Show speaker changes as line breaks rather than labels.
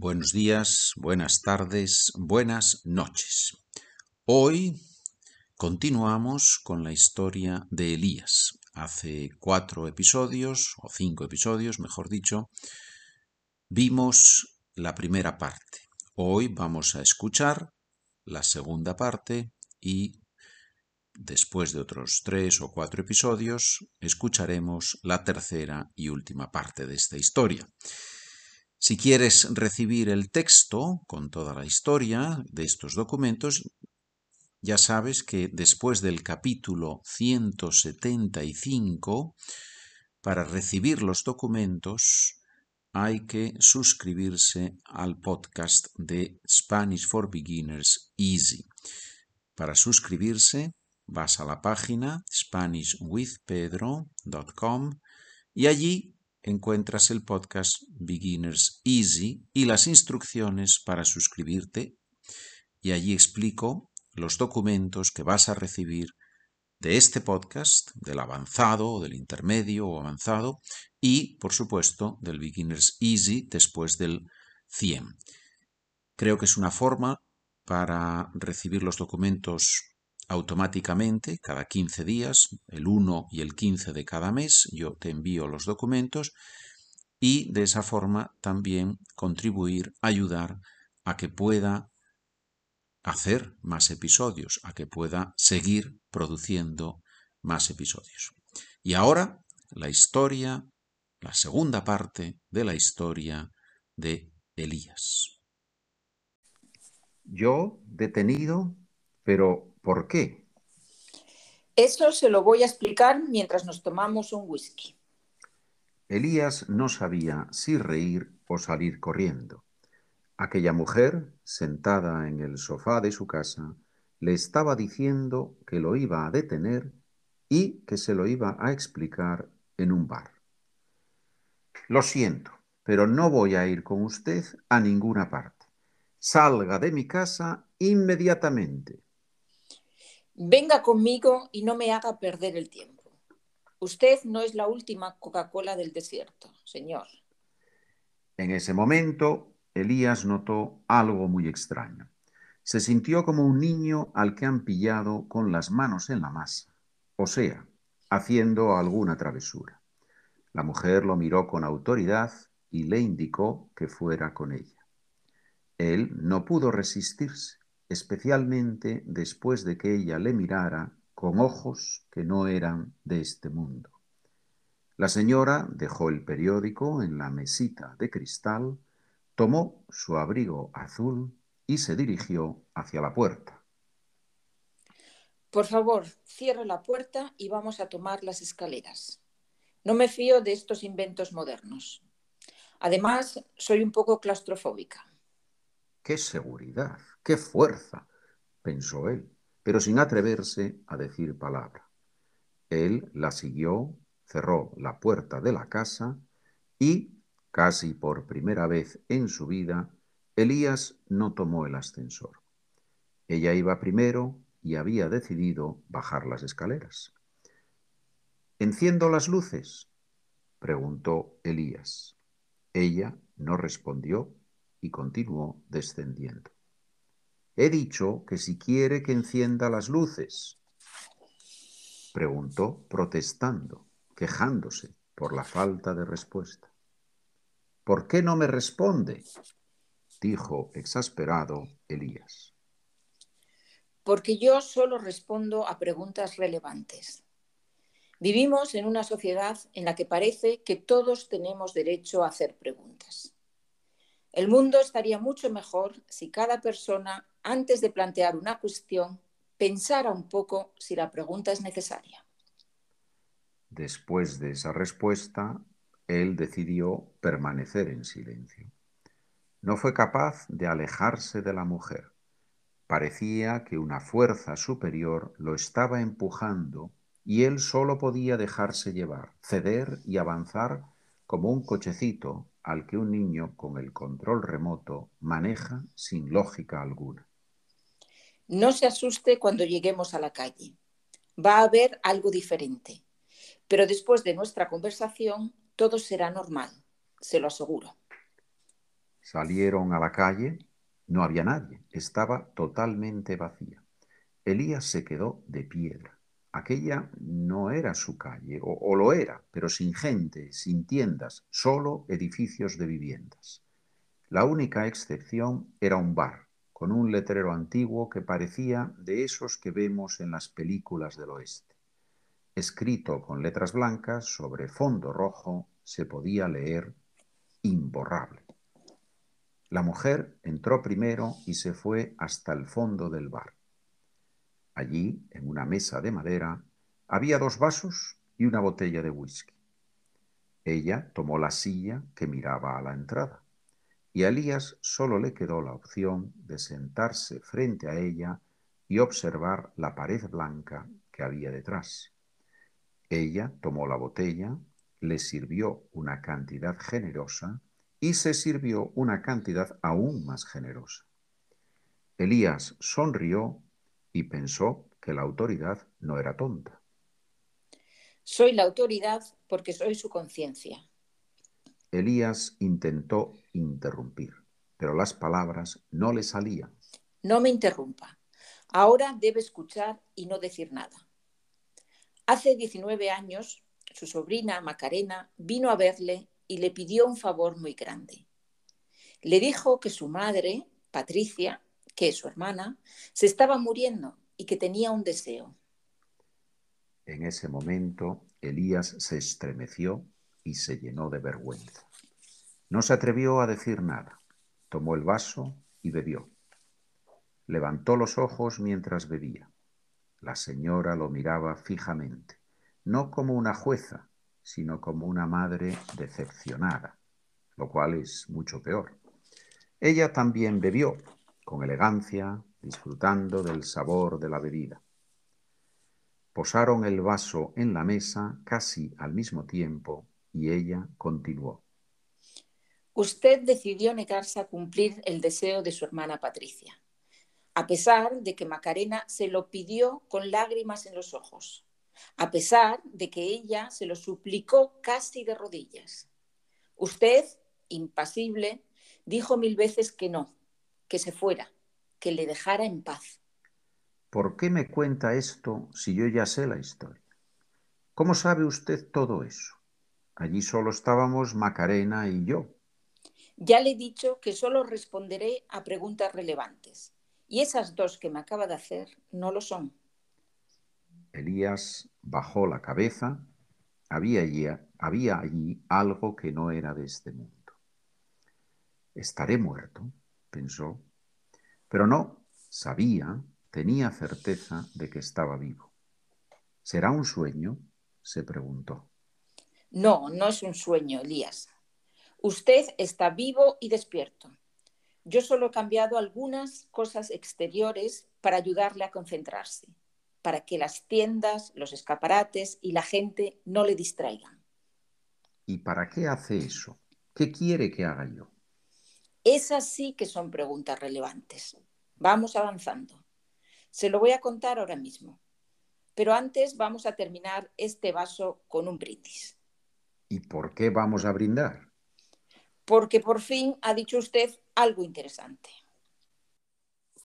Buenos días, buenas tardes, buenas noches. Hoy continuamos con la historia de Elías. Hace cuatro episodios, o cinco episodios, mejor dicho, vimos la primera parte. Hoy vamos a escuchar la segunda parte y después de otros tres o cuatro episodios escucharemos la tercera y última parte de esta historia. Si quieres recibir el texto con toda la historia de estos documentos, ya sabes que después del capítulo 175, para recibir los documentos hay que suscribirse al podcast de Spanish for Beginners Easy. Para suscribirse, vas a la página SpanishWithPedro.com y allí encuentras el podcast Beginners Easy y las instrucciones para suscribirte y allí explico los documentos que vas a recibir de este podcast, del avanzado o del intermedio o avanzado y, por supuesto, del Beginners Easy después del 100. Creo que es una forma para recibir los documentos automáticamente cada 15 días, el 1 y el 15 de cada mes, yo te envío los documentos y de esa forma también contribuir, ayudar a que pueda hacer más episodios, a que pueda seguir produciendo más episodios. Y ahora la historia, la segunda parte de la historia de Elías.
Yo detenido, pero ¿Por qué?
Eso se lo voy a explicar mientras nos tomamos un whisky.
Elías no sabía si reír o salir corriendo. Aquella mujer, sentada en el sofá de su casa, le estaba diciendo que lo iba a detener y que se lo iba a explicar en un bar. Lo siento, pero no voy a ir con usted a ninguna parte. Salga de mi casa inmediatamente.
Venga conmigo y no me haga perder el tiempo. Usted no es la última Coca-Cola del desierto, señor.
En ese momento, Elías notó algo muy extraño. Se sintió como un niño al que han pillado con las manos en la masa, o sea, haciendo alguna travesura. La mujer lo miró con autoridad y le indicó que fuera con ella. Él no pudo resistirse especialmente después de que ella le mirara con ojos que no eran de este mundo. La señora dejó el periódico en la mesita de cristal, tomó su abrigo azul y se dirigió hacia la puerta.
Por favor, cierre la puerta y vamos a tomar las escaleras. No me fío de estos inventos modernos. Además, soy un poco claustrofóbica.
¡Qué seguridad! ¡Qué fuerza! pensó él, pero sin atreverse a decir palabra. Él la siguió, cerró la puerta de la casa y, casi por primera vez en su vida, Elías no tomó el ascensor. Ella iba primero y había decidido bajar las escaleras. ¿Enciendo las luces? preguntó Elías. Ella no respondió y continuó descendiendo. He dicho que si quiere que encienda las luces. Preguntó protestando, quejándose por la falta de respuesta. ¿Por qué no me responde? dijo exasperado Elías.
Porque yo solo respondo a preguntas relevantes. Vivimos en una sociedad en la que parece que todos tenemos derecho a hacer preguntas. El mundo estaría mucho mejor si cada persona antes de plantear una cuestión, pensara un poco si la pregunta es necesaria.
Después de esa respuesta, él decidió permanecer en silencio. No fue capaz de alejarse de la mujer. Parecía que una fuerza superior lo estaba empujando y él solo podía dejarse llevar, ceder y avanzar como un cochecito al que un niño con el control remoto maneja sin lógica alguna.
No se asuste cuando lleguemos a la calle. Va a haber algo diferente. Pero después de nuestra conversación, todo será normal, se lo aseguro.
Salieron a la calle, no había nadie, estaba totalmente vacía. Elías se quedó de piedra. Aquella no era su calle, o, lo era, pero sin gente, sin tiendas, solo edificios de viviendas. La única excepción era un bar, con un letrero antiguo que parecía de esos que vemos en las películas del oeste. Escrito con letras blancas sobre fondo rojo, se podía leer imborrable. La mujer entró primero y se fue hasta el fondo del bar. Allí, en una mesa de madera, había dos vasos y una botella de whisky. Ella tomó la silla que miraba a la entrada, y a Elías solo le quedó la opción de sentarse frente a ella y observar la pared blanca que había detrás. Ella tomó la botella, le sirvió una cantidad generosa y se sirvió una cantidad aún más generosa. Elías sonrió y pensó que la autoridad no era tonta.
Soy la autoridad porque soy su conciencia.
Elías intentó interrumpir, pero las palabras no le salían.
No me interrumpa. Ahora debe escuchar y no decir nada. Hace 19 años, su sobrina Macarena vino a verle y le pidió un favor muy grande. Le dijo que su madre, Patricia, que su hermana, se estaba muriendo y que tenía un deseo.
En ese momento, Elías se estremeció y se llenó de vergüenza. No se atrevió a decir nada. Tomó el vaso y bebió. Levantó los ojos mientras bebía. La señora lo miraba fijamente, no como una jueza, sino como una madre decepcionada, lo cual es mucho peor. Ella también bebió, con elegancia, disfrutando del sabor de la bebida. Posaron el vaso en la mesa casi al mismo tiempo y ella continuó.
Usted decidió negarse a cumplir el deseo de su hermana Patricia, a pesar de que Macarena se lo pidió con lágrimas en los ojos, a pesar de que ella se lo suplicó casi de rodillas. Usted, impasible, dijo mil veces que no, que se fuera, que le dejara en paz.
¿Por qué me cuenta esto si yo ya sé la historia? ¿Cómo sabe usted todo eso? Allí solo estábamos Macarena y yo.
Ya le he dicho que solo responderé a preguntas relevantes. Y esas dos que me acaba de hacer no lo son.
Elías bajó la cabeza. Había allí, había allí algo que no era de este mundo. Estaré muerto, pensó, pero no, sabía, tenía certeza de que estaba vivo. ¿Será un sueño? se preguntó.
No, no es un sueño, Elías. Usted está vivo y despierto. Yo solo he cambiado algunas cosas exteriores para ayudarle a concentrarse, para que las tiendas, los escaparates y la gente no le distraigan.
¿Y para qué hace eso? ¿Qué quiere que haga yo?
Esas sí que son preguntas relevantes. Vamos avanzando. Se lo voy a contar ahora mismo. Pero antes vamos a terminar este vaso con un brindis.
¿Y por qué vamos a brindar?
Porque por fin ha dicho usted algo interesante.